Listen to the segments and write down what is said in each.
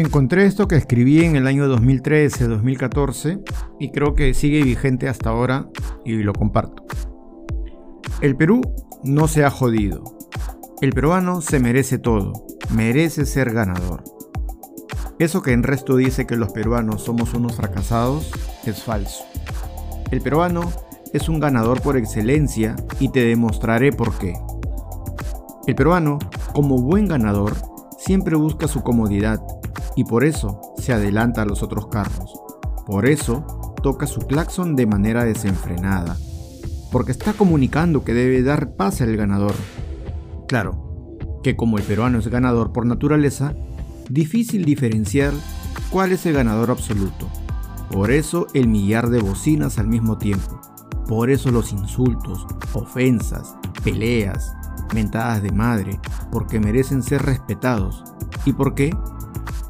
Encontré esto que escribí en el año 2013-2014 y creo que sigue vigente hasta ahora y lo comparto. El Perú no se ha jodido. El peruano se merece todo, merece ser ganador. Eso que en resto dice que los peruanos somos unos fracasados es falso. El peruano es un ganador por excelencia y te demostraré por qué. El peruano, como buen ganador, siempre busca su comodidad y por eso se adelanta a los otros carros. Por eso toca su claxon de manera desenfrenada, porque está comunicando que debe dar paz al ganador. Claro, que como el peruano es ganador por naturaleza, difícil diferenciar cuál es el ganador absoluto. Por eso el millar de bocinas al mismo tiempo. Por eso los insultos, ofensas, peleas, mentadas de madre, porque merecen ser respetados. ¿Y por qué?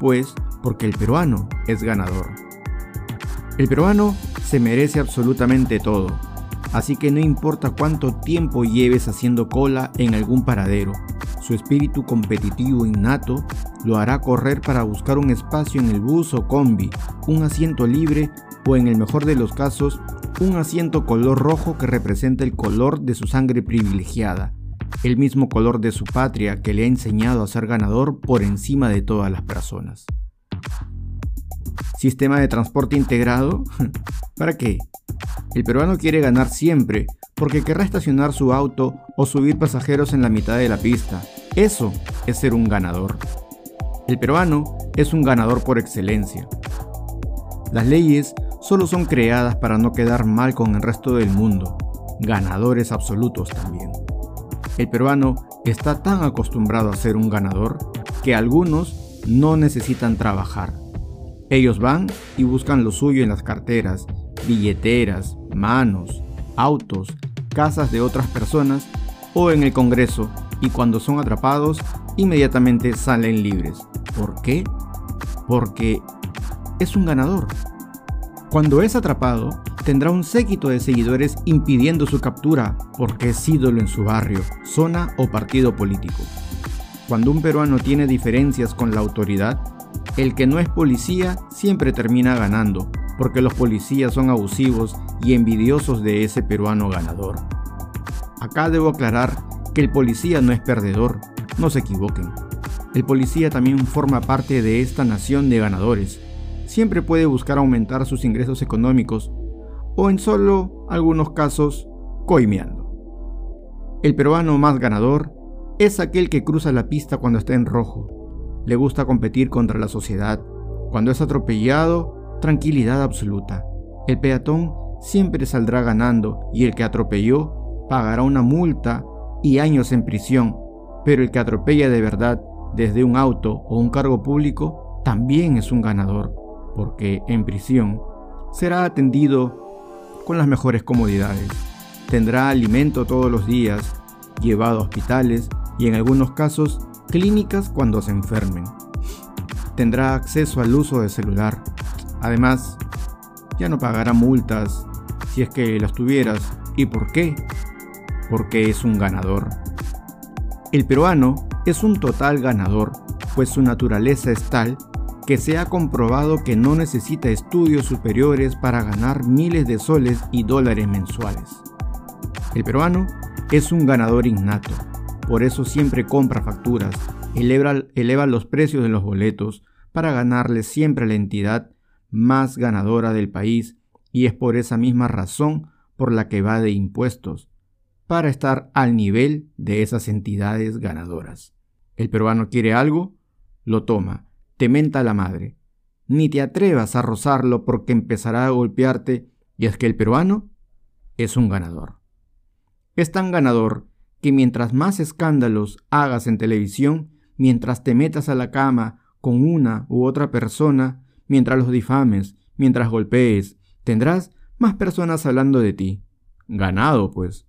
Pues porque el peruano es ganador. El peruano se merece absolutamente todo, así que no importa cuánto tiempo lleves haciendo cola en algún paradero, su espíritu competitivo innato lo hará correr para buscar un espacio en el bus o combi, un asiento libre o en el mejor de los casos, un asiento color rojo que representa el color de su sangre privilegiada, el mismo color de su patria que le ha enseñado a ser ganador por encima de todas las personas. ¿Sistema de transporte integrado? ¿Para qué? El peruano quiere ganar siempre porque querrá estacionar su auto o subir pasajeros en la mitad de la pista. Eso es ser un ganador. El peruano es un ganador por excelencia. Las leyes solo son creadas para no quedar mal con el resto del mundo, ganadores absolutos también. El peruano está tan acostumbrado a ser un ganador que algunos no necesitan trabajar. Ellos van y buscan lo suyo en las carteras, billeteras, manos, autos, casas de otras personas o en el Congreso y cuando son atrapados inmediatamente salen libres. ¿Por qué? Porque es un ganador. Cuando es atrapado, tendrá un séquito de seguidores impidiendo su captura porque es ídolo en su barrio, zona o partido político. Cuando un peruano tiene diferencias con la autoridad, el que no es policía siempre termina ganando, porque los policías son abusivos y envidiosos de ese peruano ganador. Acá debo aclarar que el policía no es perdedor, no se equivoquen. El policía también forma parte de esta nación de ganadores. Siempre puede buscar aumentar sus ingresos económicos o en solo algunos casos coimeando. El peruano más ganador es aquel que cruza la pista cuando está en rojo. Le gusta competir contra la sociedad. Cuando es atropellado, tranquilidad absoluta. El peatón siempre saldrá ganando y el que atropelló pagará una multa y años en prisión, pero el que atropella de verdad desde un auto o un cargo público también es un ganador, porque en prisión será atendido con las mejores comodidades. Tendrá alimento todos los días, llevado a hospitales y en algunos casos clínicas cuando se enfermen. Tendrá acceso al uso de celular. Además, ya no pagará multas si es que las tuvieras. ¿Y por qué? Porque es un ganador. El peruano es un total ganador, pues su naturaleza es tal que se ha comprobado que no necesita estudios superiores para ganar miles de soles y dólares mensuales. El peruano es un ganador innato, por eso siempre compra facturas, eleva, eleva los precios de los boletos para ganarle siempre a la entidad más ganadora del país y es por esa misma razón por la que va de impuestos, para estar al nivel de esas entidades ganadoras. El peruano quiere algo, lo toma, te menta la madre. Ni te atrevas a rozarlo porque empezará a golpearte y es que el peruano es un ganador. Es tan ganador que mientras más escándalos hagas en televisión, mientras te metas a la cama con una u otra persona, mientras los difames, mientras golpees, tendrás más personas hablando de ti. Ganado, pues.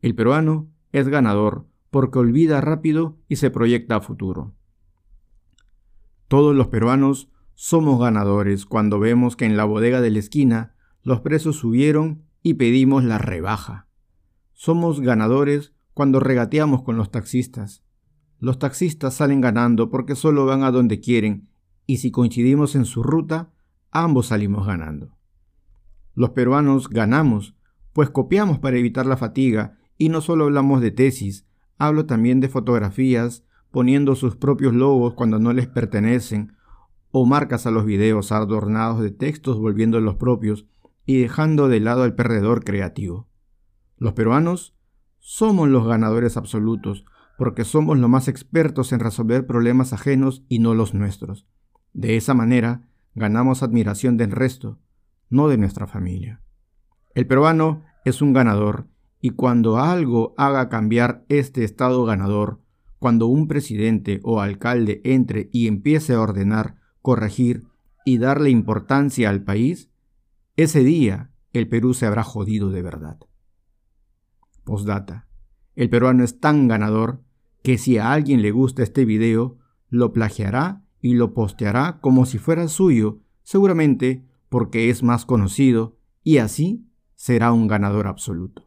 El peruano es ganador porque olvida rápido y se proyecta a futuro. Todos los peruanos somos ganadores cuando vemos que en la bodega de la esquina los precios subieron y pedimos la rebaja. Somos ganadores cuando regateamos con los taxistas. Los taxistas salen ganando porque solo van a donde quieren y si coincidimos en su ruta, ambos salimos ganando. Los peruanos ganamos, pues copiamos para evitar la fatiga y no solo hablamos de tesis, hablo también de fotografías, poniendo sus propios logos cuando no les pertenecen, o marcas a los videos adornados de textos volviendo los propios y dejando de lado al perdedor creativo. Los peruanos somos los ganadores absolutos, porque somos los más expertos en resolver problemas ajenos y no los nuestros. De esa manera, ganamos admiración del resto, no de nuestra familia. El peruano es un ganador, y cuando algo haga cambiar este estado ganador, cuando un presidente o alcalde entre y empiece a ordenar, corregir y darle importancia al país, ese día el Perú se habrá jodido de verdad. Postdata. El peruano es tan ganador que si a alguien le gusta este video, lo plagiará y lo posteará como si fuera suyo, seguramente porque es más conocido y así será un ganador absoluto.